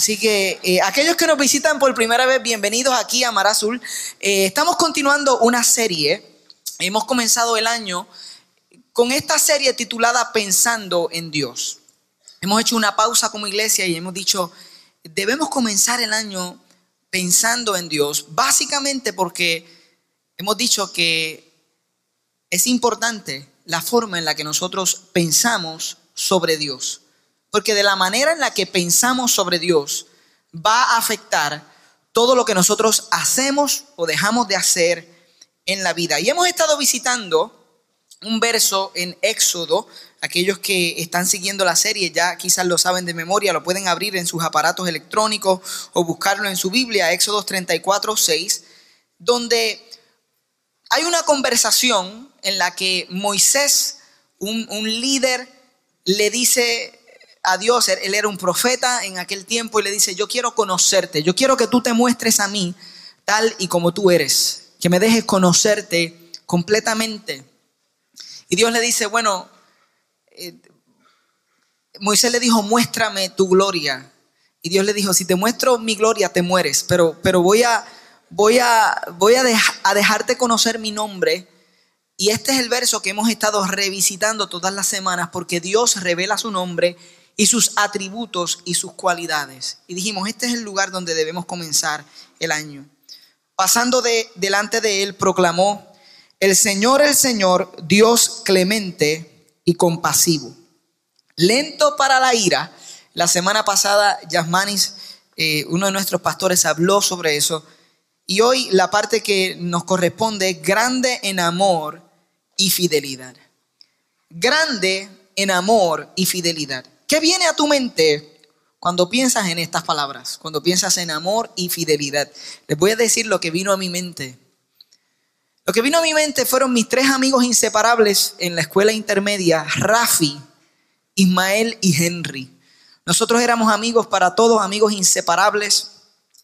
Así que eh, aquellos que nos visitan por primera vez, bienvenidos aquí a Mar Azul. Eh, estamos continuando una serie. Hemos comenzado el año con esta serie titulada Pensando en Dios. Hemos hecho una pausa como iglesia y hemos dicho, debemos comenzar el año pensando en Dios, básicamente porque hemos dicho que es importante la forma en la que nosotros pensamos sobre Dios. Porque de la manera en la que pensamos sobre Dios va a afectar todo lo que nosotros hacemos o dejamos de hacer en la vida. Y hemos estado visitando un verso en Éxodo. Aquellos que están siguiendo la serie ya quizás lo saben de memoria, lo pueden abrir en sus aparatos electrónicos o buscarlo en su Biblia, Éxodo 34, 6, donde hay una conversación en la que Moisés, un, un líder, le dice a Dios, él era un profeta en aquel tiempo y le dice, yo quiero conocerte, yo quiero que tú te muestres a mí tal y como tú eres, que me dejes conocerte completamente. Y Dios le dice, bueno, eh, Moisés le dijo, muéstrame tu gloria. Y Dios le dijo, si te muestro mi gloria, te mueres, pero, pero voy, a, voy, a, voy a, a dejarte conocer mi nombre. Y este es el verso que hemos estado revisitando todas las semanas porque Dios revela su nombre y sus atributos y sus cualidades. Y dijimos, este es el lugar donde debemos comenzar el año. Pasando de, delante de él, proclamó, el Señor, el Señor, Dios clemente y compasivo, lento para la ira. La semana pasada, Yasmanis, eh, uno de nuestros pastores, habló sobre eso. Y hoy la parte que nos corresponde es grande en amor y fidelidad. Grande en amor y fidelidad. ¿Qué viene a tu mente cuando piensas en estas palabras? Cuando piensas en amor y fidelidad. Les voy a decir lo que vino a mi mente. Lo que vino a mi mente fueron mis tres amigos inseparables en la escuela intermedia, Rafi, Ismael y Henry. Nosotros éramos amigos para todos, amigos inseparables.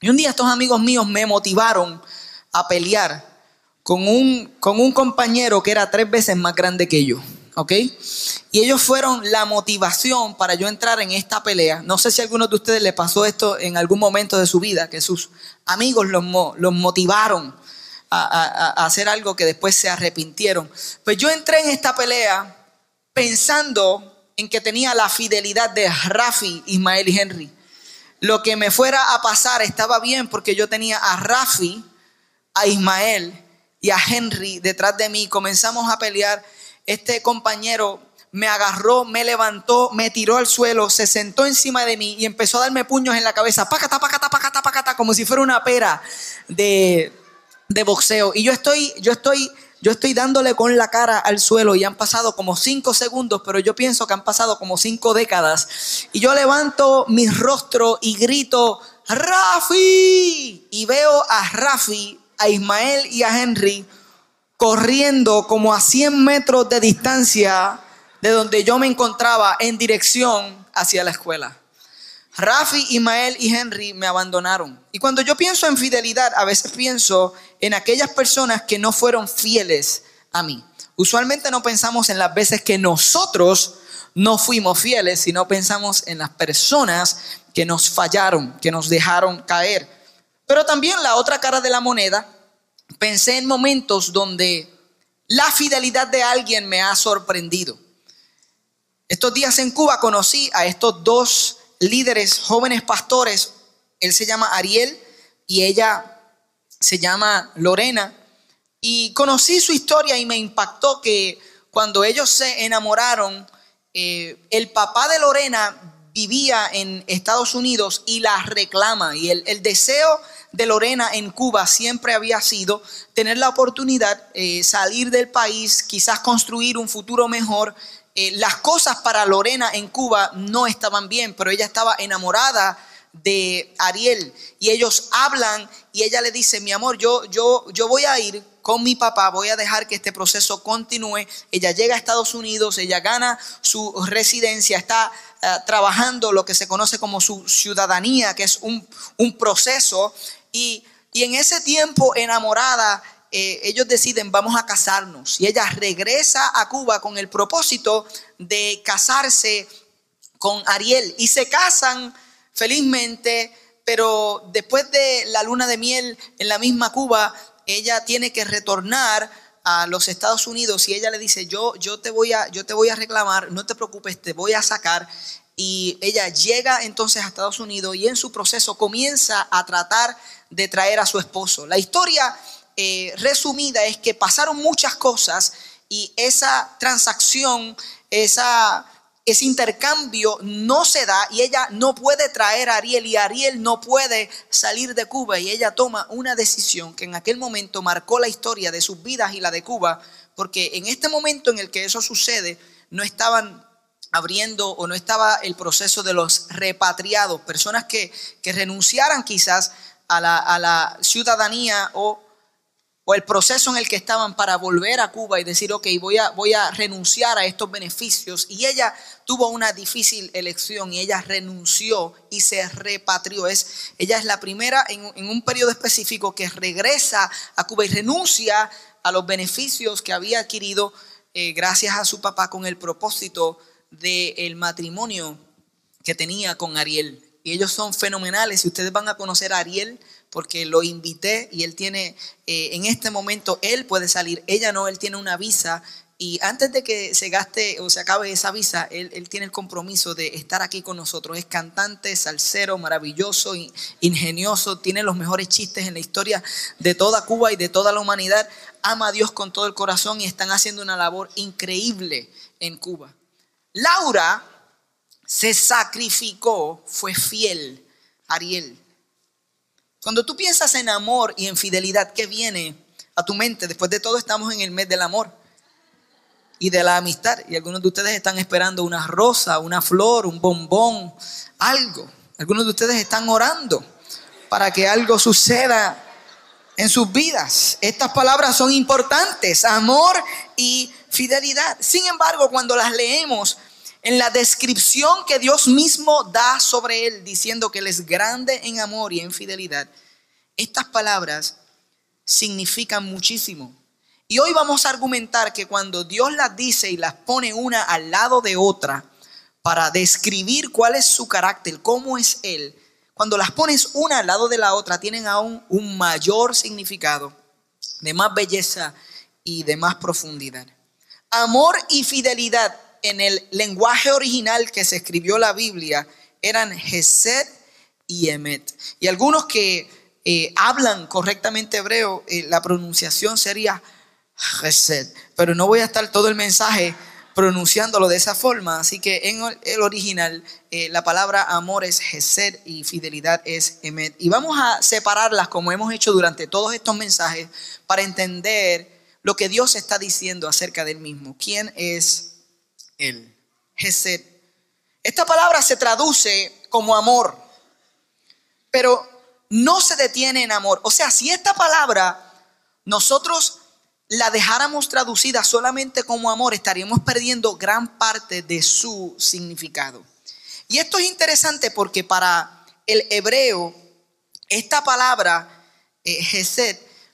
Y un día estos amigos míos me motivaron a pelear con un, con un compañero que era tres veces más grande que yo. ¿Ok? Y ellos fueron la motivación para yo entrar en esta pelea. No sé si a alguno de ustedes les pasó esto en algún momento de su vida, que sus amigos los, los motivaron a, a, hacer algo que después se arrepintieron. Pues yo entré en esta pelea pensando en que tenía la fidelidad de Rafi, Ismael y Henry. Lo que me fuera a pasar estaba bien porque yo tenía a Rafi, a Ismael y a Henry detrás de mí. Comenzamos a pelear este compañero me agarró, me levantó, me tiró al suelo, se sentó encima de mí y empezó a darme puños en la cabeza, pacata, pacata, pacata, pacata, como si fuera una pera de, de boxeo. Y yo estoy, yo estoy, yo estoy dándole con la cara al suelo y han pasado como cinco segundos, pero yo pienso que han pasado como cinco décadas. Y yo levanto mi rostro y grito, Rafi. Y veo a Rafi, a Ismael y a Henry corriendo como a 100 metros de distancia de donde yo me encontraba en dirección hacia la escuela. Rafi, Ismael y Henry me abandonaron. Y cuando yo pienso en fidelidad, a veces pienso en aquellas personas que no fueron fieles a mí. Usualmente no pensamos en las veces que nosotros no fuimos fieles, sino pensamos en las personas que nos fallaron, que nos dejaron caer. Pero también la otra cara de la moneda pensé en momentos donde la fidelidad de alguien me ha sorprendido. Estos días en Cuba conocí a estos dos líderes, jóvenes pastores. Él se llama Ariel y ella se llama Lorena. Y conocí su historia y me impactó que cuando ellos se enamoraron, eh, el papá de Lorena vivía en Estados Unidos y la reclama. Y el, el deseo de Lorena en Cuba siempre había sido tener la oportunidad, eh, salir del país, quizás construir un futuro mejor. Eh, las cosas para Lorena en Cuba no estaban bien, pero ella estaba enamorada de Ariel y ellos hablan y ella le dice, mi amor, yo, yo, yo voy a ir con mi papá, voy a dejar que este proceso continúe. Ella llega a Estados Unidos, ella gana su residencia, está eh, trabajando lo que se conoce como su ciudadanía, que es un, un proceso. Y, y, en ese tiempo enamorada, eh, ellos deciden, vamos a casarnos. Y ella regresa a Cuba con el propósito de casarse con Ariel. Y se casan felizmente, pero después de la luna de miel en la misma Cuba, ella tiene que retornar a los Estados Unidos y ella le dice, yo, yo, te voy a, yo te voy a reclamar, no te preocupes, te voy a sacar. Y ella llega entonces a Estados Unidos y en su proceso comienza a tratar de traer a su esposo. La historia eh, resumida es que pasaron muchas cosas y esa transacción, esa ese intercambio no se da y ella no puede traer a Ariel y Ariel no puede salir de Cuba y ella toma una decisión que en aquel momento marcó la historia de sus vidas y la de Cuba, porque en este momento en el que eso sucede no estaban abriendo o no estaba el proceso de los repatriados, personas que, que renunciaran quizás a la, a la ciudadanía o o el proceso en el que estaban para volver a Cuba y decir, ok, voy a, voy a renunciar a estos beneficios. Y ella tuvo una difícil elección y ella renunció y se repatrió. Es, ella es la primera en, un periodo específico que regresa a Cuba y renuncia a los beneficios que había adquirido eh, gracias a su papá con el propósito del matrimonio que tenía con Ariel. Y ellos son fenomenales. Si ustedes van a conocer a Ariel, porque lo invité y él tiene, eh, en este momento, él puede salir, ella no, él tiene una visa y antes de que se gaste o se acabe esa visa, él, él, tiene el compromiso de estar aquí con nosotros. Es cantante, salsero, maravilloso, ingenioso, tiene los mejores chistes en la historia de toda Cuba y de toda la humanidad. Ama a Dios con todo el corazón y están haciendo una labor increíble en Cuba. Laura se sacrificó, fue fiel. Ariel cuando tú piensas en amor y en fidelidad, ¿qué viene a tu mente? Después de todo estamos en el mes del amor y de la amistad. Y algunos de ustedes están esperando una rosa, una flor, un bombón, algo. Algunos de ustedes están orando para que algo suceda en sus vidas. Estas palabras son importantes, amor y fidelidad. Sin embargo, cuando las leemos en la descripción que Dios mismo da sobre él, diciendo que él es grande en amor y en fidelidad, estas palabras significan muchísimo. Y hoy vamos a argumentar que cuando Dios las dice y las pone una al lado de otra para describir cuál es su carácter, cómo es Él, cuando las pones una al lado de la otra, tienen aún un mayor significado, de más belleza y de más profundidad. Amor y fidelidad en el lenguaje original que se escribió la Biblia eran Gesed y Emet. Y algunos que eh, hablan correctamente hebreo, eh, la pronunciación sería Gesed. Pero no voy a estar todo el mensaje pronunciándolo de esa forma. Así que en el original eh, la palabra amor es Gesed y fidelidad es Emet. Y vamos a separarlas como hemos hecho durante todos estos mensajes para entender lo que Dios está diciendo acerca del mismo. ¿Quién es el Gesed. Esta palabra se traduce como amor, pero no se detiene en amor. O sea, si esta palabra nosotros la dejáramos traducida solamente como amor, estaríamos perdiendo gran parte de su significado. Y esto es interesante porque para el hebreo, esta palabra, eh,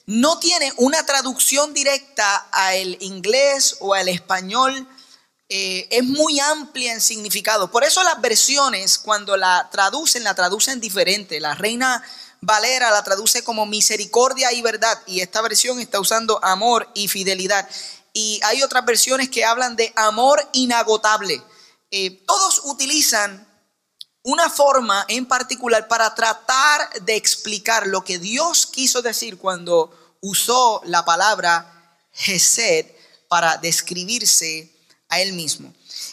no tiene una traducción directa al inglés o al español eh, es muy amplia en significado. Por eso las versiones, cuando la traducen, la traducen diferente. La reina Valera la traduce como misericordia y verdad. Y esta versión está usando amor y fidelidad. Y hay otras versiones que hablan de amor inagotable. Eh, todos utilizan una forma en particular para tratar de explicar lo que Dios quiso decir cuando usó la palabra Gesed para describirse a él mismo.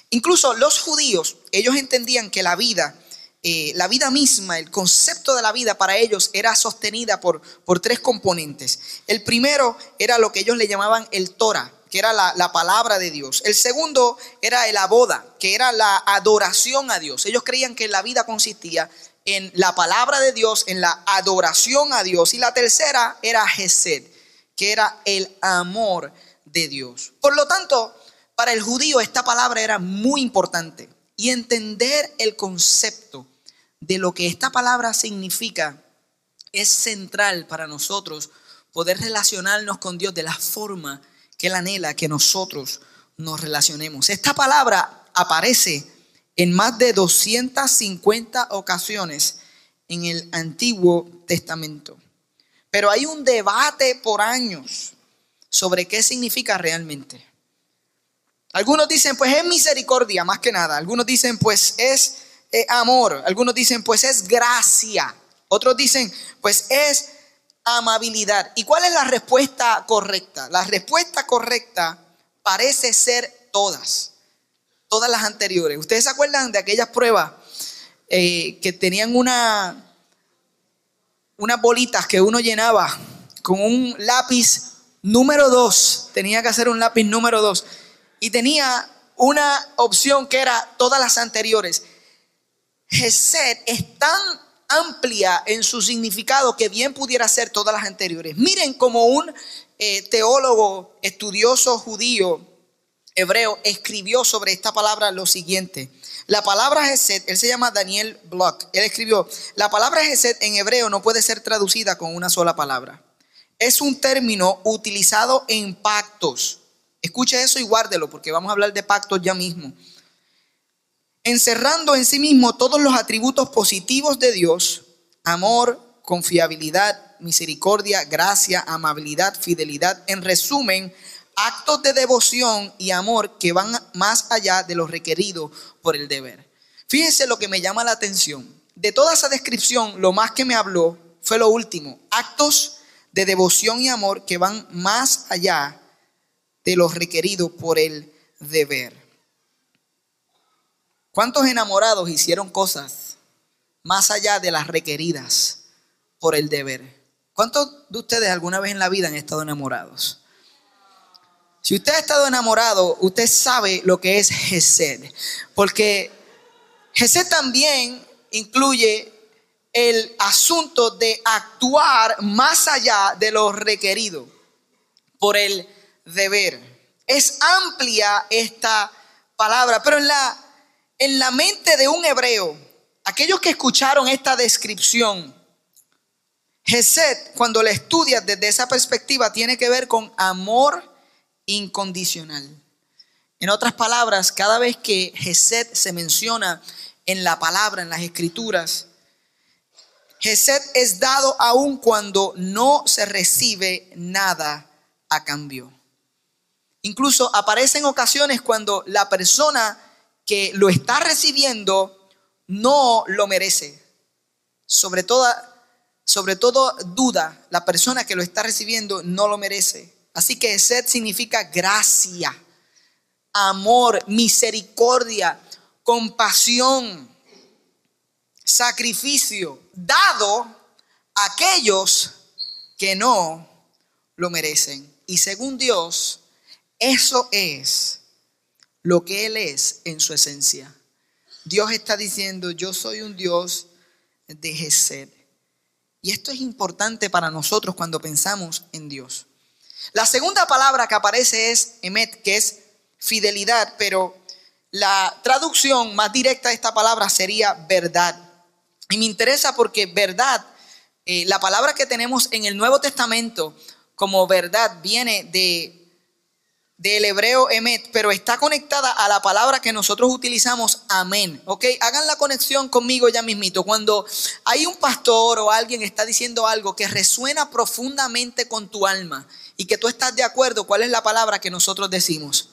Incluso los judíos, ellos entendían que la vida, eh, la vida misma, el concepto de la vida para ellos era sostenida por, por tres componentes. El primero era lo que ellos le llamaban el Torah, que era la, la, palabra de Dios. El segundo era el aboda, que era la adoración a Dios. Ellos creían que la vida consistía en la palabra de Dios, en la adoración a Dios. Y la tercera era Gesed, que era el amor de Dios. Por lo tanto, para el judío esta palabra era muy importante. Y entender el concepto de lo que esta palabra significa es central para nosotros poder relacionarnos con Dios de la forma que Él anhela que nosotros nos relacionemos. Esta palabra aparece en más de 250 ocasiones en el Antiguo Testamento. Pero hay un debate por años sobre qué significa realmente. Algunos dicen, pues es misericordia, más que nada. Algunos dicen, pues es eh, amor. Algunos dicen, pues es gracia. Otros dicen, pues es amabilidad. ¿Y cuál es la respuesta correcta? La respuesta correcta parece ser todas, todas las anteriores. ¿Ustedes se acuerdan de aquellas pruebas eh, que tenían una, unas bolitas que uno llenaba con un lápiz número dos? Tenía que hacer un lápiz número dos. Y tenía una opción que era todas las anteriores. Gesed es tan amplia en su significado que bien pudiera ser todas las anteriores. Miren como un eh, teólogo estudioso judío hebreo escribió sobre esta palabra lo siguiente. La palabra Gesed, él se llama Daniel Block, él escribió, la palabra Gesed en hebreo no puede ser traducida con una sola palabra. Es un término utilizado en pactos. Escuche eso y guárdelo porque vamos a hablar de pactos ya mismo encerrando en sí mismo todos los atributos positivos de Dios, amor, confiabilidad, misericordia, gracia, amabilidad, fidelidad, en resumen, actos de devoción y amor que van más allá de lo requerido por el deber. Fíjense lo que me llama la atención. De toda esa descripción, lo más que me habló fue lo último, actos de devoción y amor que van más allá de lo requerido por el deber. ¿Cuántos enamorados hicieron cosas más allá de las requeridas por el deber? ¿Cuántos de ustedes alguna vez en la vida han estado enamorados? Si usted ha estado enamorado, usted sabe lo que es Gesed. Porque Gesed también incluye el asunto de actuar más allá de lo requerido por el deber. Es amplia esta palabra, pero en la en la mente de un hebreo, aquellos que escucharon esta descripción, Gesed, cuando la estudias desde esa perspectiva, tiene que ver con amor incondicional. En otras palabras, cada vez que Gesed se menciona en la palabra, en las escrituras, Gesed es dado aun cuando no se recibe nada a cambio. Incluso aparecen ocasiones cuando la persona que lo está recibiendo no lo merece. Sobre toda, sobre todo duda, la persona que lo está recibiendo no lo merece. Así que sed significa gracia, amor, misericordia, compasión, sacrificio, dado a aquellos que no lo merecen. Y según Dios, eso es lo que Él es en su esencia. Dios está diciendo, yo soy un Dios de Gesed. Y esto es importante para nosotros cuando pensamos en Dios. La segunda palabra que aparece es emet, que es fidelidad, pero la traducción más directa de esta palabra sería verdad. Y me interesa porque verdad, eh, la palabra que tenemos en el Nuevo Testamento como verdad viene de del hebreo emet, pero está conectada a la palabra que nosotros utilizamos, amén. ¿Ok? Hagan la conexión conmigo ya mismito. Cuando hay un pastor o alguien está diciendo algo que resuena profundamente con tu alma y que tú estás de acuerdo, ¿cuál es la palabra que nosotros decimos?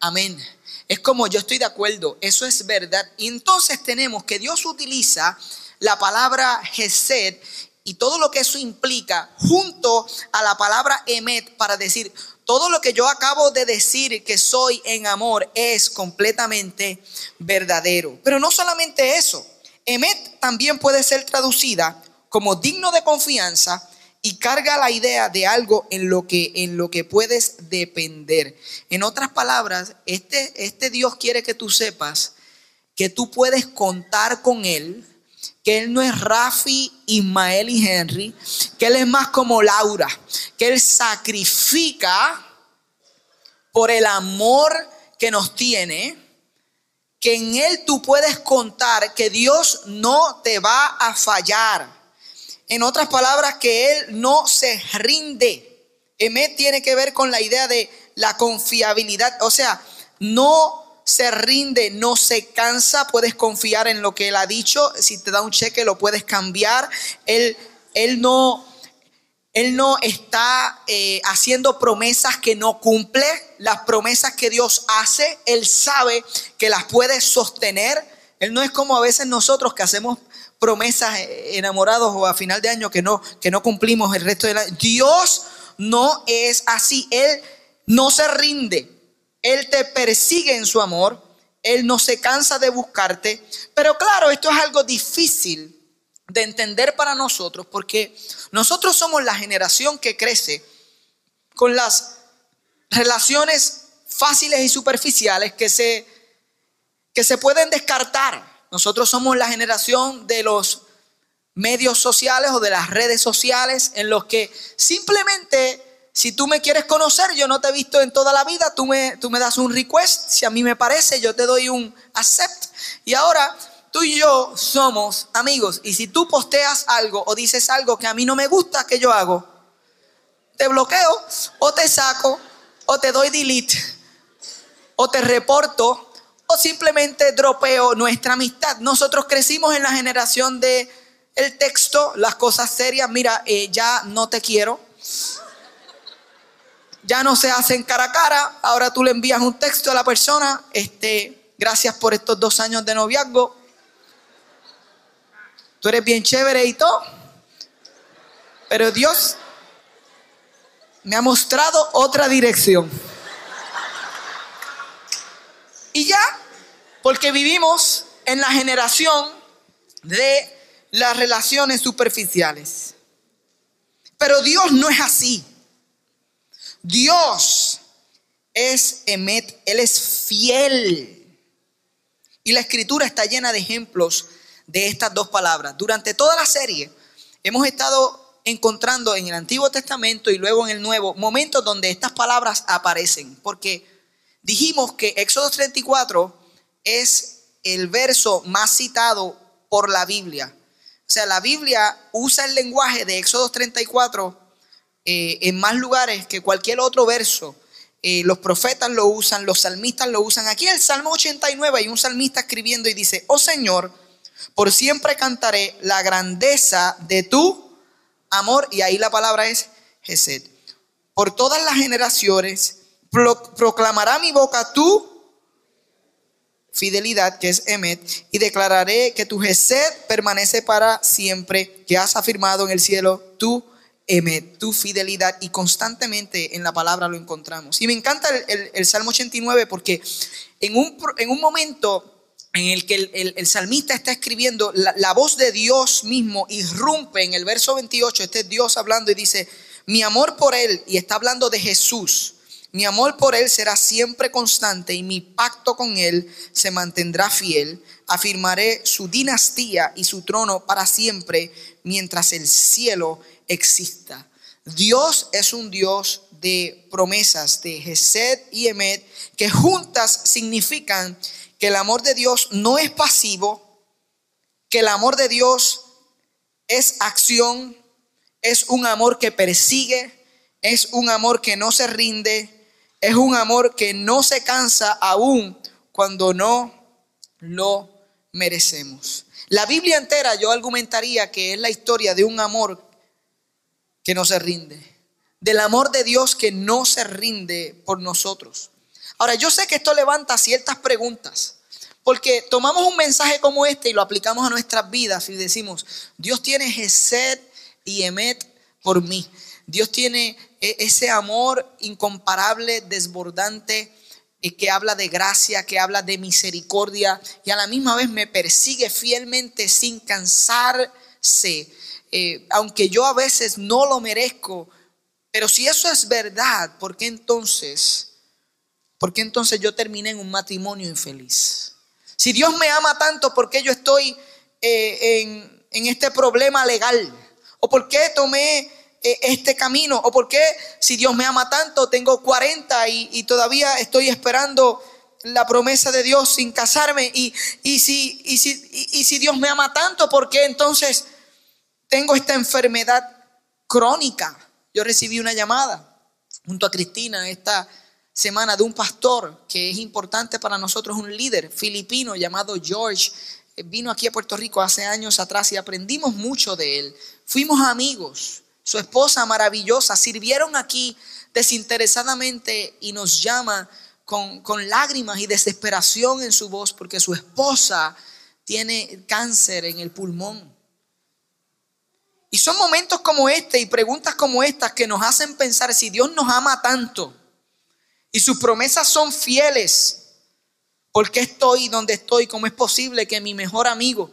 Amén. Es como yo estoy de acuerdo, eso es verdad. Y entonces tenemos que Dios utiliza la palabra Gesed y todo lo que eso implica junto a la palabra emet para decir, todo lo que yo acabo de decir que soy en amor es completamente verdadero. Pero no solamente eso, emet también puede ser traducida como digno de confianza y carga la idea de algo en lo que, en lo que puedes depender. En otras palabras, este, este Dios quiere que tú sepas que tú puedes contar con Él que Él no es Rafi, Ismael y Henry, que Él es más como Laura, que Él sacrifica por el amor que nos tiene, que en Él tú puedes contar que Dios no te va a fallar. En otras palabras, que Él no se rinde. Emet tiene que ver con la idea de la confiabilidad. O sea, no se rinde, no se cansa, puedes confiar en lo que Él ha dicho. Si te da un cheque, lo puedes cambiar. Él, él no... Él no está eh, haciendo promesas que no cumple. Las promesas que Dios hace, Él sabe que las puede sostener. Él no es como a veces nosotros que hacemos promesas eh, enamorados o a final de año que no, que no cumplimos el resto del año. Dios no es así. Él no se rinde. Él te persigue en su amor, Él no se cansa de buscarte, pero claro, esto es algo difícil de entender para nosotros porque nosotros somos la generación que crece con las relaciones fáciles y superficiales que se, que se pueden descartar. Nosotros somos la generación de los medios sociales o de las redes sociales en los que simplemente si tú me quieres conocer, yo no te he visto en toda la vida, tú me, tú me das un request, si a mí me parece, yo te doy un accept. Y ahora tú y yo somos amigos. Y si tú posteas algo o dices algo que a mí no me gusta que yo hago, te bloqueo o te saco o te doy delete o te reporto o simplemente dropeo nuestra amistad. Nosotros crecimos en la generación de el texto, las cosas serias. Mira, eh, ya no te quiero ya no se hacen cara a cara, ahora tú le envías un texto a la persona, este, gracias por estos dos años de noviazgo, tú eres bien chévere y todo, pero Dios me ha mostrado otra dirección. Y ya, porque vivimos en la generación de las relaciones superficiales. Pero Dios no es así. Dios es Emet, Él es fiel. Y la escritura está llena de ejemplos de estas dos palabras. Durante toda la serie hemos estado encontrando en el Antiguo Testamento y luego en el Nuevo momentos donde estas palabras aparecen. Porque dijimos que Éxodo 34 es el verso más citado por la Biblia. O sea, la Biblia usa el lenguaje de Éxodo 34 eh, en más lugares que cualquier otro verso. Eh, los profetas lo usan, los salmistas lo usan. Aquí el Salmo 89 hay un salmista escribiendo y dice, oh Señor, por siempre cantaré la grandeza de tu amor. Y ahí la palabra es Gesed. Por todas las generaciones proclamará mi boca tu fidelidad, que es Emet, y declararé que tu Gesed permanece para siempre, que has afirmado en el cielo tu tu fidelidad y constantemente en la palabra lo encontramos. Y me encanta el, Salmo 89 porque en un, en un, momento en el que el, salmista está escribiendo, la, la, voz de Dios mismo irrumpe en el verso 28, este es Dios hablando y dice, mi amor por Él, y está hablando de Jesús, mi amor por Él será siempre constante y mi pacto con Él se mantendrá fiel. Afirmaré su dinastía y su trono para siempre mientras el cielo exista. Dios es un Dios de promesas, de Gesed y Emet, que juntas significan que el amor de Dios no es pasivo, que el amor de Dios es acción, es un amor que persigue, es un amor que no se rinde, es un amor que no se cansa aún cuando no lo merecemos. La Biblia entera yo argumentaría que es la historia de un amor que no se rinde, del amor de Dios que no se rinde por nosotros. Ahora, yo sé que esto levanta ciertas preguntas, porque tomamos un mensaje como este y lo aplicamos a nuestras vidas y decimos, Dios tiene Gesed y Emet por mí. Dios tiene ese amor incomparable, desbordante, y que habla de gracia, que habla de misericordia y a la misma vez me persigue fielmente sin cansarse eh, aunque yo a veces no lo merezco, pero si eso es verdad, ¿por qué entonces, por qué entonces yo terminé en un matrimonio infeliz? Si Dios me ama tanto, ¿por qué yo estoy eh, en, en este problema legal? ¿O por qué tomé eh, este camino? ¿O por qué si Dios me ama tanto, tengo 40 y, todavía estoy esperando la promesa de Dios sin casarme? Y, y, si, y, si, y si Dios me ama tanto, ¿por qué entonces tengo esta enfermedad crónica? Yo recibí una llamada junto a Cristina esta semana de un pastor que es importante para nosotros, un líder filipino llamado George. Eh, vino aquí a Puerto Rico hace años atrás y aprendimos mucho de él. Fuimos amigos su esposa maravillosa, sirvieron aquí desinteresadamente y nos llama con, con, lágrimas y desesperación en su voz porque su esposa tiene cáncer en el pulmón. Y son momentos como este y preguntas como estas que nos hacen pensar si Dios nos ama tanto y sus promesas son fieles, ¿por qué estoy donde estoy? ¿Cómo es posible que mi mejor amigo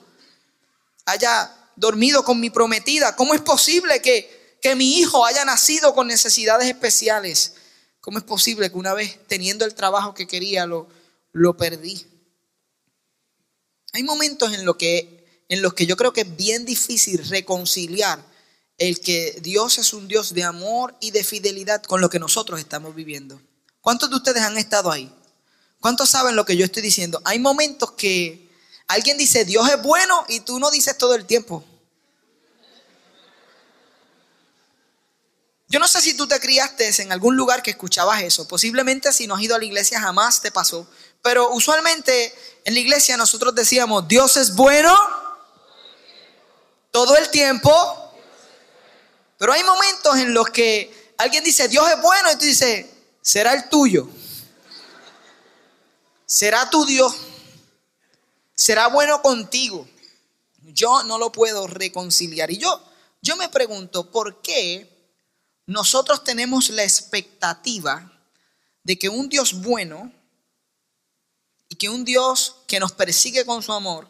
haya dormido con mi prometida? ¿Cómo es posible que que mi hijo haya nacido con necesidades especiales. ¿Cómo es posible que una vez teniendo el trabajo que quería lo, lo perdí? Hay momentos en, que, en los que yo creo que es bien difícil reconciliar el que Dios es un Dios de amor y de fidelidad con lo que nosotros estamos viviendo. ¿Cuántos de ustedes han estado ahí? ¿Cuántos saben lo que yo estoy diciendo? Hay momentos que alguien dice Dios es bueno y tú no dices todo el tiempo. Yo no sé si tú te criaste en algún lugar que escuchabas eso. Posiblemente si no has ido a la iglesia jamás te pasó. Pero usualmente en la iglesia nosotros decíamos, Dios es bueno todo el tiempo. Pero hay momentos en los que alguien dice, Dios es bueno y tú dices, será el tuyo. Será tu Dios. Será bueno contigo. Yo no lo puedo reconciliar. Y yo, yo me pregunto, ¿por qué? Nosotros tenemos la expectativa de que un Dios bueno y que un Dios que nos persigue con su amor,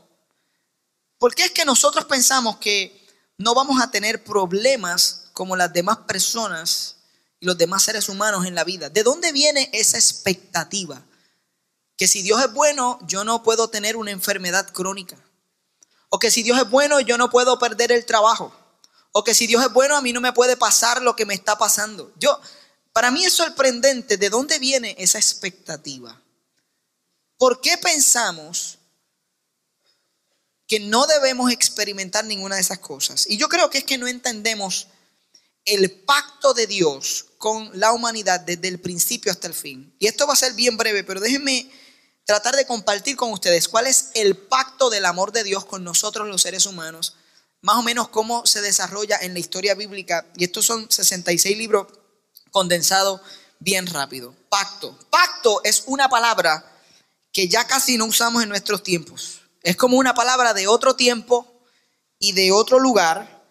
¿por qué es que nosotros pensamos que no vamos a tener problemas como las demás personas y los demás seres humanos en la vida? ¿De dónde viene esa expectativa? Que si Dios es bueno, yo no puedo tener una enfermedad crónica. O que si Dios es bueno, yo no puedo perder el trabajo o que si Dios es bueno, a mí no me puede pasar lo que me está pasando. Yo, para mí es sorprendente de dónde viene esa expectativa. ¿Por qué pensamos que no debemos experimentar ninguna de esas cosas? Y yo creo que es que no entendemos el pacto de Dios con la humanidad desde el principio hasta el fin. Y esto va a ser bien breve, pero déjenme tratar de compartir con ustedes cuál es el pacto del amor de Dios con nosotros los seres humanos más o menos cómo se desarrolla en la historia bíblica. Y estos son 66 libros condensados bien rápido. Pacto. Pacto es una palabra que ya casi no usamos en nuestros tiempos. Es como una palabra de otro tiempo y de otro lugar.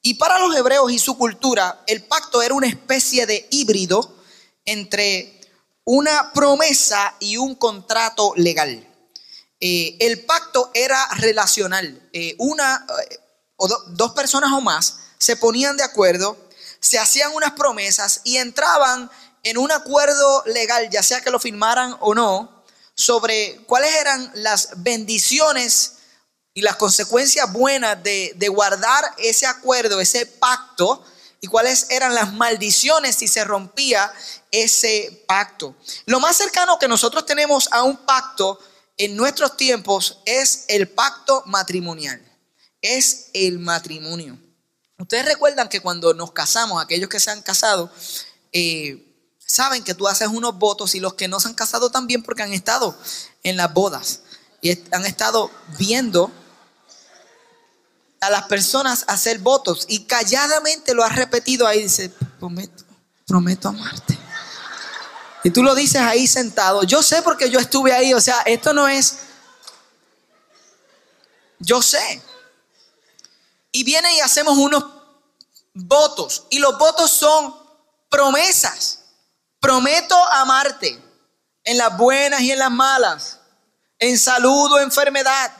Y para los hebreos y su cultura, el pacto era una especie de híbrido entre una promesa y un contrato legal. Eh, el pacto era relacional. Eh, una, o dos personas o más se ponían de acuerdo, se hacían unas promesas y entraban en un acuerdo legal, ya sea que lo firmaran o no, sobre cuáles eran las bendiciones y las consecuencias buenas de, de guardar ese acuerdo, ese pacto, y cuáles eran las maldiciones si se rompía ese pacto. Lo más cercano que nosotros tenemos a un pacto en nuestros tiempos es el pacto matrimonial es el matrimonio. Ustedes recuerdan que cuando nos casamos, aquellos que se han casado, eh, saben que tú haces unos votos y los que no se han casado también porque han estado en las bodas y han estado viendo a las personas hacer votos y calladamente lo has repetido ahí, dice, prometo, prometo amarte. Y tú lo dices ahí sentado. Yo sé porque yo estuve ahí, o sea, esto no es, yo sé y viene y hacemos unos votos. Y los votos son promesas. Prometo amarte en las buenas y en las malas, en salud o enfermedad.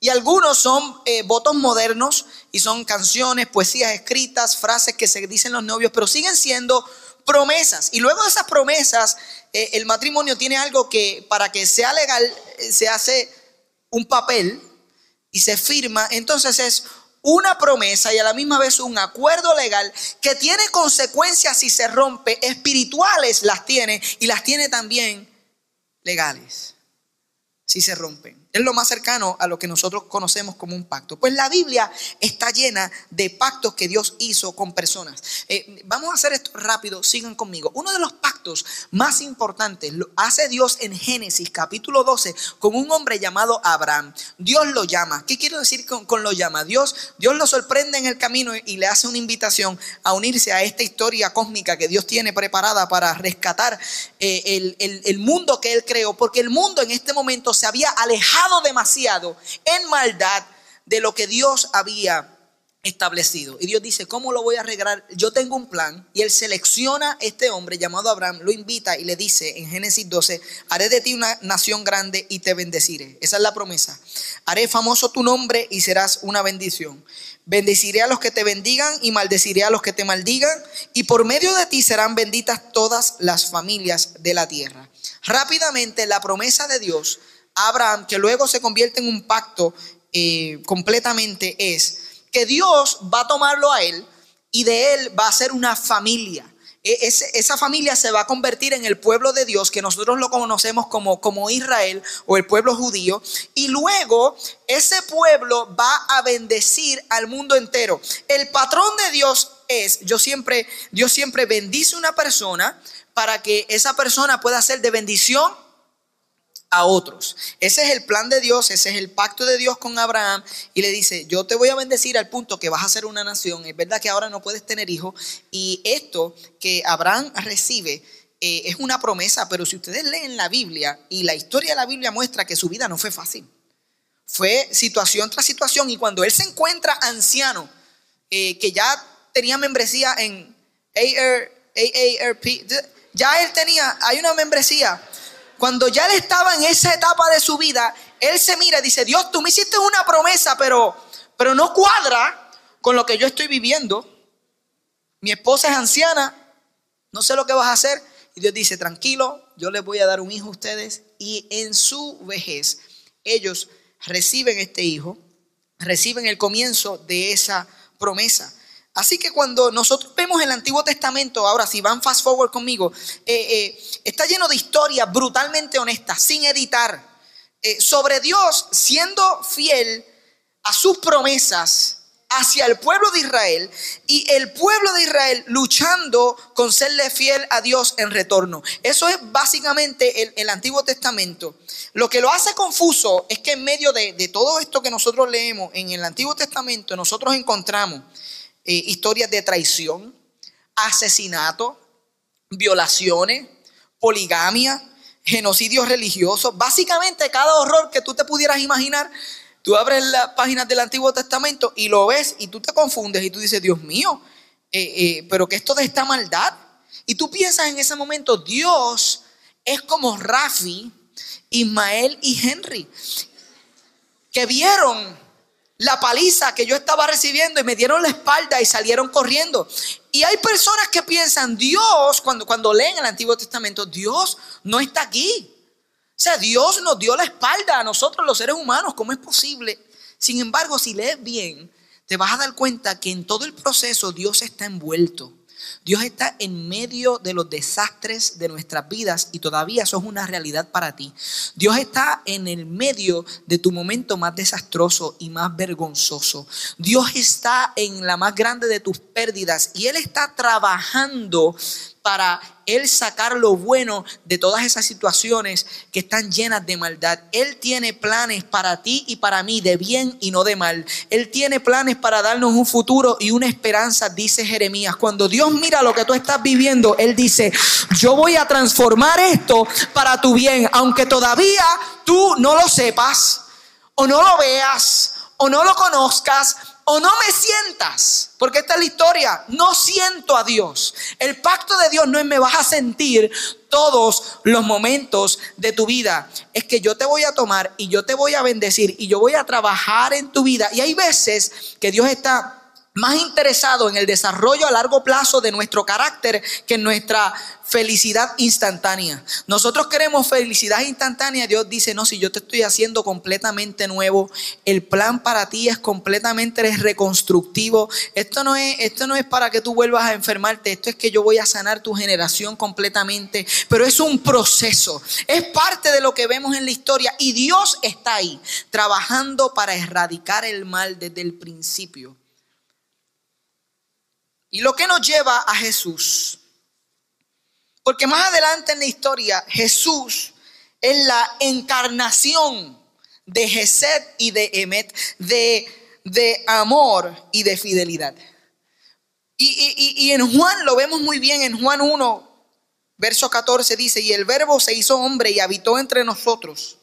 Y algunos son eh, votos modernos y son canciones, poesías escritas, frases que se dicen los novios, pero siguen siendo promesas. Y luego de esas promesas, eh, el matrimonio tiene algo que para que sea legal eh, se hace un papel y se firma, entonces es una promesa y a la misma vez un acuerdo legal que tiene consecuencias si se rompe, espirituales las tiene y las tiene también legales si se rompen. Es lo más cercano a lo que nosotros conocemos como un pacto. Pues la Biblia está llena de pactos que Dios hizo con personas. Eh, vamos a hacer esto rápido, sigan conmigo. Uno de los pactos más importantes lo hace Dios en Génesis capítulo 12 con un hombre llamado Abraham. Dios lo llama. ¿Qué quiero decir con, lo llama? Dios, Dios lo sorprende en el camino y le hace una invitación a unirse a esta historia cósmica que Dios tiene preparada para rescatar eh, el, el mundo que Él creó. Porque el mundo en este momento se había alejado demasiado en maldad de lo que Dios había establecido. Y Dios dice, ¿cómo lo voy a arreglar? Yo tengo un plan. Y él selecciona este hombre llamado Abraham, lo invita y le dice en Génesis 12, haré de ti una nación grande y te bendeciré. Esa es la promesa. Haré famoso tu nombre y serás una bendición. Bendeciré a los que te bendigan y maldeciré a los que te maldigan. Y por medio de ti serán benditas todas las familias de la tierra. Rápidamente la promesa de Dios Abraham, que luego se convierte en un pacto eh, completamente, es que Dios va a tomarlo a él y de él va a ser una familia. E, esa familia se va a convertir en el pueblo de Dios, que nosotros lo conocemos como, como Israel o el pueblo judío, y luego ese pueblo va a bendecir al mundo entero. El patrón de Dios es, yo siempre, Dios siempre bendice una persona para que esa persona pueda ser de bendición a otros. Ese es el plan de Dios, ese es el pacto de Dios con Abraham y le dice, yo te voy a bendecir al punto que vas a ser una nación. Es verdad que ahora no puedes tener hijos y esto que Abraham recibe eh, es una promesa, pero si ustedes leen la Biblia y la historia de la Biblia muestra que su vida no fue fácil. Fue situación tras situación y cuando él se encuentra anciano, eh, que ya tenía membresía en AARP, ya él tenía, hay una membresía cuando ya él estaba en esa etapa de su vida, él se mira y dice, Dios, tú me hiciste una promesa, pero, pero no cuadra con lo que yo estoy viviendo. Mi esposa es anciana, no sé lo que vas a hacer. Y Dios dice, tranquilo, yo les voy a dar un hijo a ustedes. Y en su vejez, ellos reciben este hijo, reciben el comienzo de esa promesa. Así que cuando nosotros vemos el Antiguo Testamento, ahora si van fast forward conmigo, eh, eh, está lleno de historias brutalmente honestas, sin editar, eh, sobre Dios siendo fiel a sus promesas hacia el pueblo de Israel y el pueblo de Israel luchando con serle fiel a Dios en retorno. Eso es básicamente el, Antiguo Testamento. Lo que lo hace confuso es que en medio de, de todo esto que nosotros leemos en el Antiguo Testamento, nosotros encontramos eh, historias de traición, asesinato, violaciones, poligamia, genocidios religiosos. Básicamente cada horror que tú te pudieras imaginar, tú abres las páginas del Antiguo Testamento y lo ves y tú te confundes y tú dices, Dios mío, eh, eh, pero que esto de esta maldad. Y tú piensas en ese momento, Dios es como Rafi, Ismael y Henry, que vieron la paliza que yo estaba recibiendo y me dieron la espalda y salieron corriendo. Y hay personas que piensan, Dios, cuando, cuando leen el Antiguo Testamento, Dios no está aquí. O sea, Dios nos dio la espalda a nosotros los seres humanos. ¿Cómo es posible? Sin embargo, si lees bien, te vas a dar cuenta que en todo el proceso Dios está envuelto. Dios está en medio de los desastres de nuestras vidas y todavía eso es una realidad para ti. Dios está en el medio de tu momento más desastroso y más vergonzoso. Dios está en la más grande de tus pérdidas y Él está trabajando para Él sacar lo bueno de todas esas situaciones que están llenas de maldad. Él tiene planes para ti y para mí de bien y no de mal. Él tiene planes para darnos un futuro y una esperanza, dice Jeremías. Cuando Dios mira lo que tú estás viviendo, Él dice, yo voy a transformar esto para tu bien, aunque todavía tú no lo sepas o no lo veas o no lo conozcas o no me sientas, porque esta es la historia, no siento a Dios. El pacto de Dios no es me vas a sentir todos los momentos de tu vida, es que yo te voy a tomar y yo te voy a bendecir y yo voy a trabajar en tu vida. Y hay veces que Dios está más interesado en el desarrollo a largo plazo de nuestro carácter que en nuestra felicidad instantánea. Nosotros queremos felicidad instantánea. Dios dice, no, si yo te estoy haciendo completamente nuevo, el plan para ti es completamente reconstructivo. Esto no es, esto no es para que tú vuelvas a enfermarte, esto es que yo voy a sanar tu generación completamente. Pero es un proceso, es parte de lo que vemos en la historia y Dios está ahí trabajando para erradicar el mal desde el principio. Y lo que nos lleva a Jesús. Porque más adelante en la historia, Jesús es la encarnación de Gesed y de Emet, de, de amor y de fidelidad. Y, y, en Juan lo vemos muy bien, en Juan 1, verso 14 dice, y el verbo se hizo hombre y habitó entre nosotros.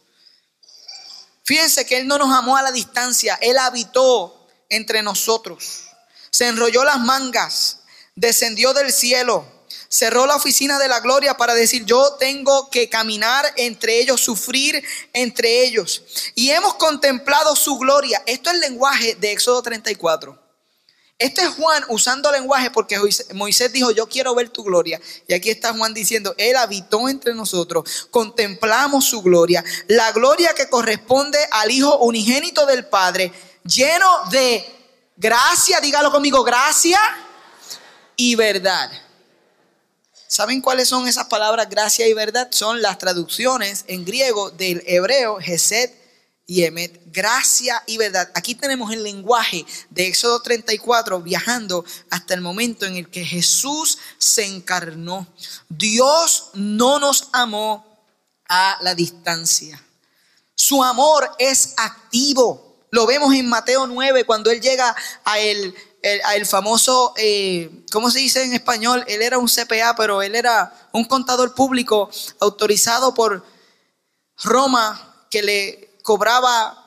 Fíjense que Él no nos amó a la distancia, Él habitó entre nosotros se enrolló las mangas, descendió del cielo, cerró la oficina de la gloria para decir, yo tengo que caminar entre ellos, sufrir entre ellos. Y hemos contemplado su gloria. Esto es el lenguaje de Éxodo 34. Este es Juan usando lenguaje porque Moisés dijo, yo quiero ver tu gloria. Y aquí está Juan diciendo, Él habitó entre nosotros, contemplamos su gloria, la gloria que corresponde al Hijo unigénito del Padre, lleno de Gracia, dígalo conmigo, gracia y verdad. ¿Saben cuáles son esas palabras gracia y verdad? Son las traducciones en griego del hebreo Gesed y Emet, gracia y verdad. Aquí tenemos el lenguaje de Éxodo 34 viajando hasta el momento en el que Jesús se encarnó. Dios no nos amó a la distancia. Su amor es activo. Lo vemos en Mateo 9 cuando él llega a el, famoso, eh, ¿cómo se dice en español? Él era un CPA, pero él era un contador público autorizado por Roma que le cobraba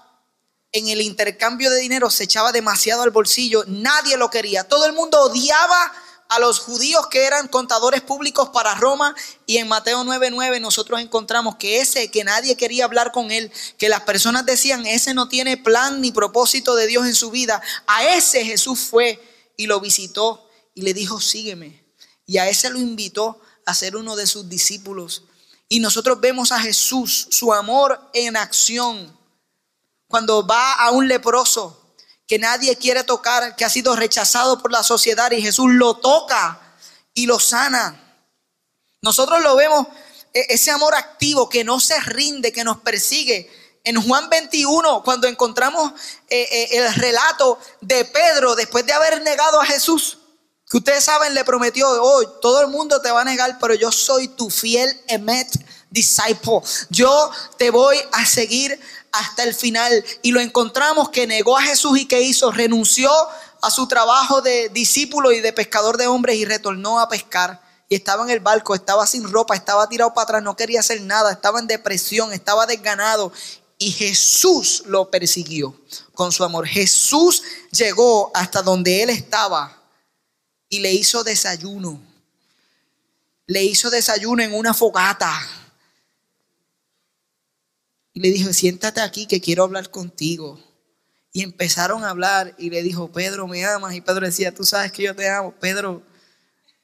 en el intercambio de dinero, se echaba demasiado al bolsillo, nadie lo quería, todo el mundo odiaba a los judíos que eran contadores públicos para Roma y en Mateo 9:9 nosotros encontramos que ese que nadie quería hablar con él, que las personas decían, ese no tiene plan ni propósito de Dios en su vida, a ese Jesús fue y lo visitó y le dijo, sígueme. Y a ese lo invitó a ser uno de sus discípulos. Y nosotros vemos a Jesús, su amor en acción, cuando va a un leproso que nadie quiere tocar, que ha sido rechazado por la sociedad y Jesús lo toca y lo sana. Nosotros lo vemos, e, ese amor activo que no se rinde, que nos persigue. En Juan 21, cuando encontramos eh, eh, el relato de Pedro después de haber negado a Jesús, que ustedes saben, le prometió, hoy todo el mundo te va a negar, pero yo soy tu fiel emet disciple. Yo te voy a seguir hasta el final. Y lo encontramos que negó a Jesús y que hizo, renunció a su trabajo de discípulo y de pescador de hombres y retornó a pescar. Y estaba en el barco, estaba sin ropa, estaba tirado para atrás, no quería hacer nada, estaba en depresión, estaba desganado. Y Jesús lo persiguió con su amor. Jesús llegó hasta donde él estaba y le hizo desayuno. Le hizo desayuno en una fogata y le dijo, siéntate aquí que quiero hablar contigo. Y empezaron a hablar y le dijo, Pedro, ¿me amas? Y Pedro decía, tú sabes que yo te amo. Pedro,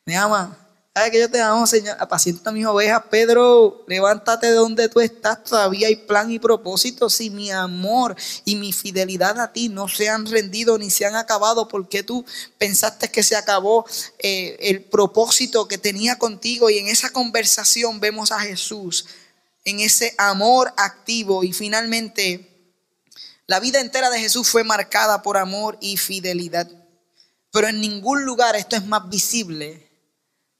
¿me amas? ¿Sabes que yo te amo, Señor? Apacienta mis ovejas. Pedro, levántate de donde tú estás. Todavía hay plan y propósito. Si mi amor y mi fidelidad a ti no se han rendido ni se han acabado, porque tú pensaste que se acabó eh, el propósito que tenía contigo? Y en esa conversación vemos a Jesús en ese amor activo y finalmente la vida entera de Jesús fue marcada por amor y fidelidad. Pero en ningún lugar esto es más visible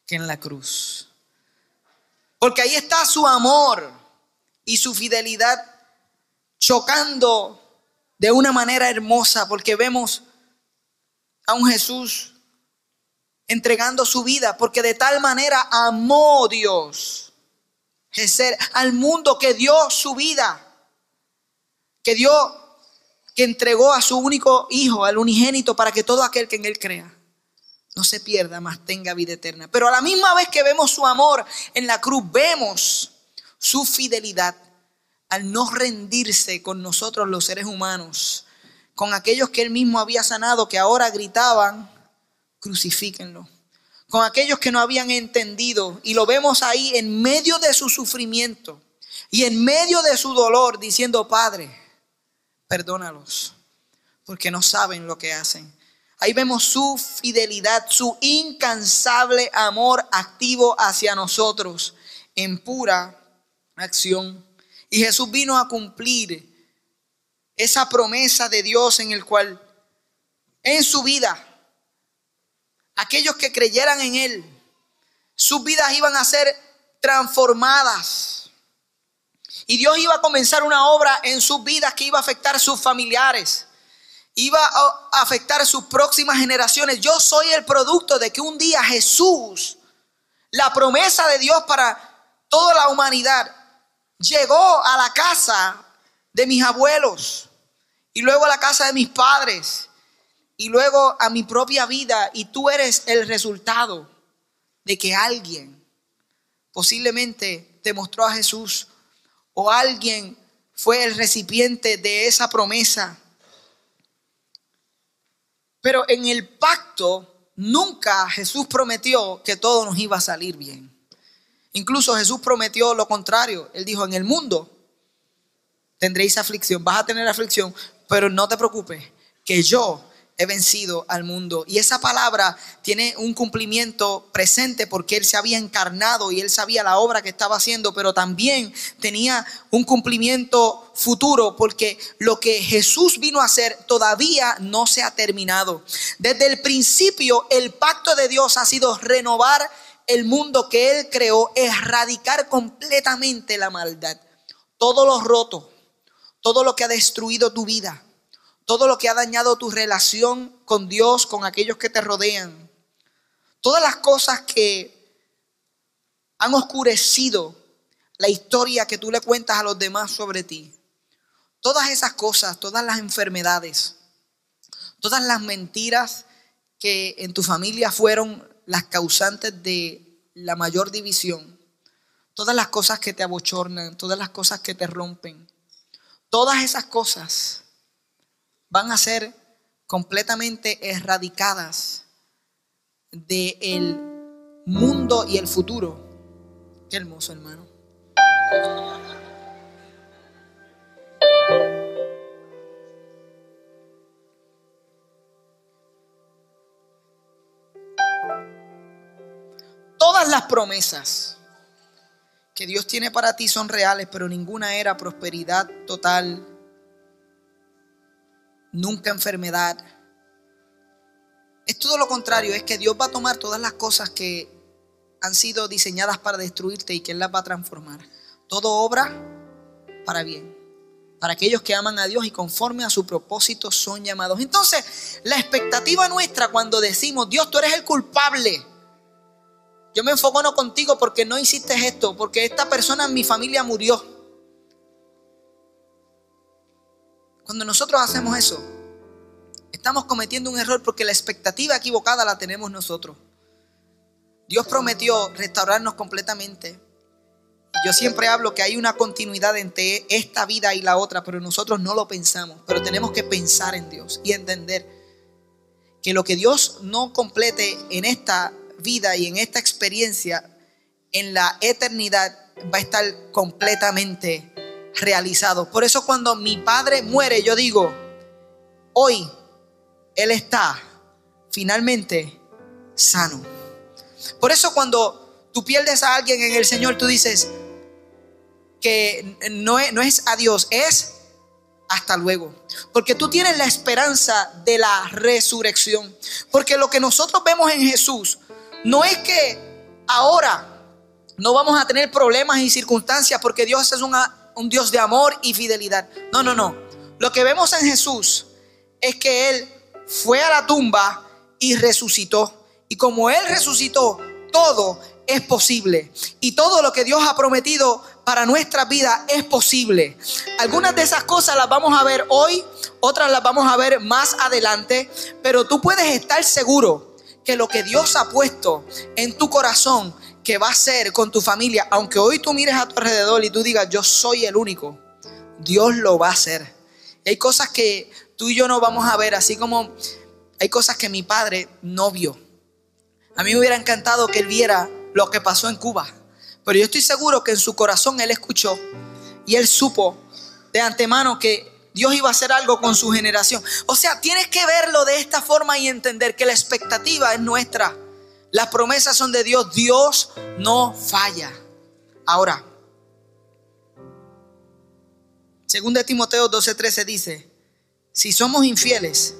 que en la cruz. Porque ahí está su amor y su fidelidad chocando de una manera hermosa porque vemos a un Jesús entregando su vida porque de tal manera amó Dios ser al mundo que dio su vida, que dio, que entregó a su único hijo, al unigénito, para que todo aquel que en él crea no se pierda, más tenga vida eterna. Pero a la misma vez que vemos su amor en la cruz, vemos su fidelidad al no rendirse con nosotros los seres humanos con aquellos que él mismo había sanado, que ahora gritaban, crucifíquenlo. Con aquellos que no habían entendido. Y lo vemos ahí en medio de su sufrimiento y en medio de su dolor, diciendo, Padre, perdónalos, porque no saben lo que hacen. Ahí vemos su fidelidad, su incansable amor activo hacia nosotros en pura acción. Y Jesús vino a cumplir esa promesa de Dios en el cual en su vida, aquellos que creyeran en Él, sus vidas iban a ser transformadas. Y Dios iba a comenzar una obra en sus vidas que iba a afectar a sus familiares, iba a afectar a sus próximas generaciones. Yo soy el producto de que un día Jesús, la promesa de Dios para toda la humanidad, llegó a la casa de mis abuelos y luego a la casa de mis padres y luego a mi propia vida y tú eres el resultado de que alguien posiblemente te mostró a Jesús o alguien fue el recipiente de esa promesa. Pero en el pacto nunca Jesús prometió que todo nos iba a salir bien. Incluso Jesús prometió lo contrario. Él dijo, en el mundo tendréis aflicción, vas a tener aflicción, pero no te preocupes, que yo he vencido al mundo. Y esa palabra tiene un cumplimiento presente porque Él se había encarnado y Él sabía la obra que estaba haciendo, pero también tenía un cumplimiento futuro porque lo que Jesús vino a hacer todavía no se ha terminado. Desde el principio el pacto de Dios ha sido renovar el mundo que Él creó, erradicar completamente la maldad. Todo lo roto, todo lo que ha destruido tu vida, todo lo que ha dañado tu relación con Dios, con aquellos que te rodean, todas las cosas que han oscurecido la historia que tú le cuentas a los demás sobre ti. Todas esas cosas, todas las enfermedades, todas las mentiras que en tu familia fueron las causantes de la mayor división, todas las cosas que te abochornan, todas las cosas que te rompen, todas esas cosas van a ser completamente erradicadas del mundo y el futuro. Qué hermoso, hermano. Todas las promesas que Dios tiene para ti son reales, pero ninguna era prosperidad total, nunca enfermedad. Es todo lo contrario, es que Dios va a tomar todas las cosas que han sido diseñadas para destruirte y que Él las va a transformar. Todo obra para bien. Para aquellos que aman a Dios y conforme a su propósito son llamados. Entonces, la expectativa nuestra cuando decimos, Dios, tú eres el culpable yo me enfoco no contigo porque no hiciste esto, porque esta persona en mi familia murió. Cuando nosotros hacemos eso, estamos cometiendo un error porque la expectativa equivocada la tenemos nosotros. Dios prometió restaurarnos completamente. Yo siempre hablo que hay una continuidad entre esta vida y la otra, pero nosotros no lo pensamos. Pero tenemos que pensar en Dios y entender que lo que Dios no complete en esta vida y en esta experiencia, en la eternidad, va a estar completamente realizado. Por eso cuando mi padre muere, yo digo, hoy Él está finalmente sano. Por eso cuando tú pierdes a alguien en el Señor, tú dices que no es, no es adiós, es hasta luego. Porque tú tienes la esperanza de la resurrección. Porque lo que nosotros vemos en Jesús no es que ahora no vamos a tener problemas y circunstancias porque Dios es un Dios de amor y fidelidad. No, no, no. Lo que vemos en Jesús es que Él fue a la tumba y resucitó. Y como Él resucitó, todo es posible. Y todo lo que Dios ha prometido para nuestra vida es posible. Algunas de esas cosas las vamos a ver hoy, otras las vamos a ver más adelante, pero tú puedes estar seguro que lo que Dios ha puesto en tu corazón que va a ser con tu familia, aunque hoy tú mires a tu alrededor y tú digas, yo soy el único, Dios lo va a hacer. hay cosas que tú y yo no vamos a ver, así como hay cosas que mi padre no vio. A mí me hubiera encantado que él viera lo que pasó en Cuba. Pero yo estoy seguro que en su corazón él escuchó y él supo de antemano que Dios iba a hacer algo con su generación. O sea, tienes que verlo de esta forma y entender que la expectativa es nuestra. Las promesas son de Dios. Dios no falla. Ahora, 2 Timoteo 12:13 dice, si somos infieles,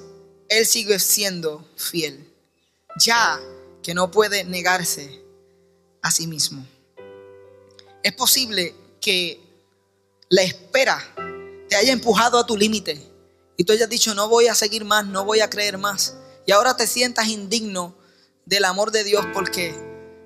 Él sigue siendo fiel, ya que no puede negarse a sí mismo. Es posible que la espera te haya empujado a tu límite y tú hayas dicho, no voy a seguir más, no voy a creer más. Y ahora te sientas indigno del amor de Dios porque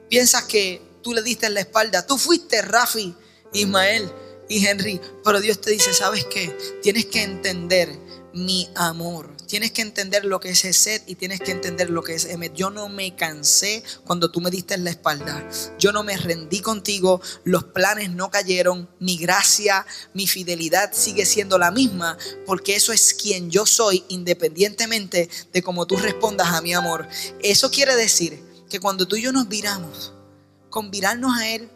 piensas que tú le diste en la espalda. Tú fuiste Rafi, Ismael y Henry, pero Dios te dice, ¿sabes qué? Tienes que entender mi amor. Tienes que entender lo que es sed y tienes que entender lo que es Emet. Yo no me cansé cuando tú me diste en la espalda. Yo no me rendí contigo. Los planes no cayeron. Mi gracia, mi fidelidad sigue siendo la misma porque eso es quien yo soy independientemente de cómo tú respondas a mi amor. Eso quiere decir que cuando tú y yo nos viramos, con virarnos a Él,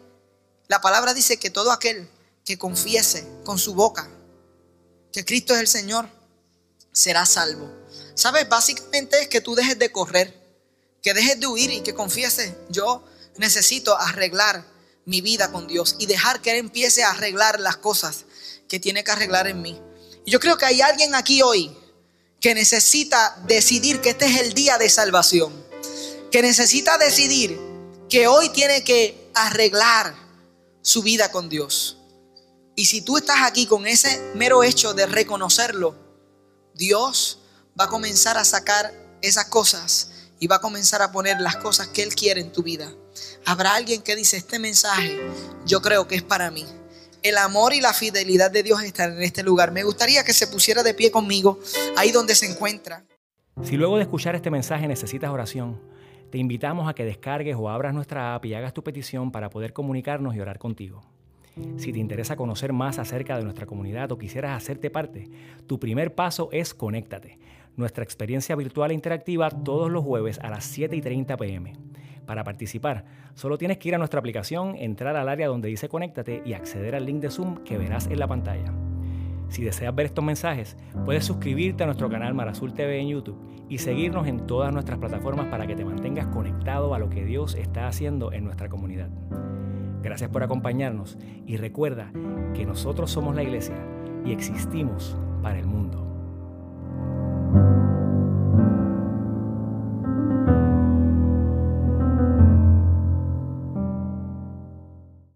la palabra dice que todo aquel que confiese con su boca que Cristo es el Señor, será salvo. ¿Sabes? Básicamente es que tú dejes de correr, que dejes de huir y que confieses, yo necesito arreglar mi vida con Dios y dejar que Él empiece a arreglar las cosas que tiene que arreglar en mí. Y yo creo que hay alguien aquí hoy que necesita decidir que este es el día de salvación, que necesita decidir que hoy tiene que arreglar su vida con Dios. Y si tú estás aquí con ese mero hecho de reconocerlo, Dios va a comenzar a sacar esas cosas y va a comenzar a poner las cosas que Él quiere en tu vida. Habrá alguien que dice, este mensaje yo creo que es para mí. El amor y la fidelidad de Dios están en este lugar. Me gustaría que se pusiera de pie conmigo ahí donde se encuentra. Si luego de escuchar este mensaje necesitas oración, te invitamos a que descargues o abras nuestra app y hagas tu petición para poder comunicarnos y orar contigo. Si te interesa conocer más acerca de nuestra comunidad o quisieras hacerte parte, tu primer paso es Conéctate, nuestra experiencia virtual e interactiva todos los jueves a las 7 y 30 pm. Para participar, solo tienes que ir a nuestra aplicación, entrar al área donde dice Conéctate y acceder al link de Zoom que verás en la pantalla. Si deseas ver estos mensajes, puedes suscribirte a nuestro canal Marazul TV en YouTube y seguirnos en todas nuestras plataformas para que te mantengas conectado a lo que Dios está haciendo en nuestra comunidad. Gracias por acompañarnos y recuerda que nosotros somos la iglesia y existimos para el mundo.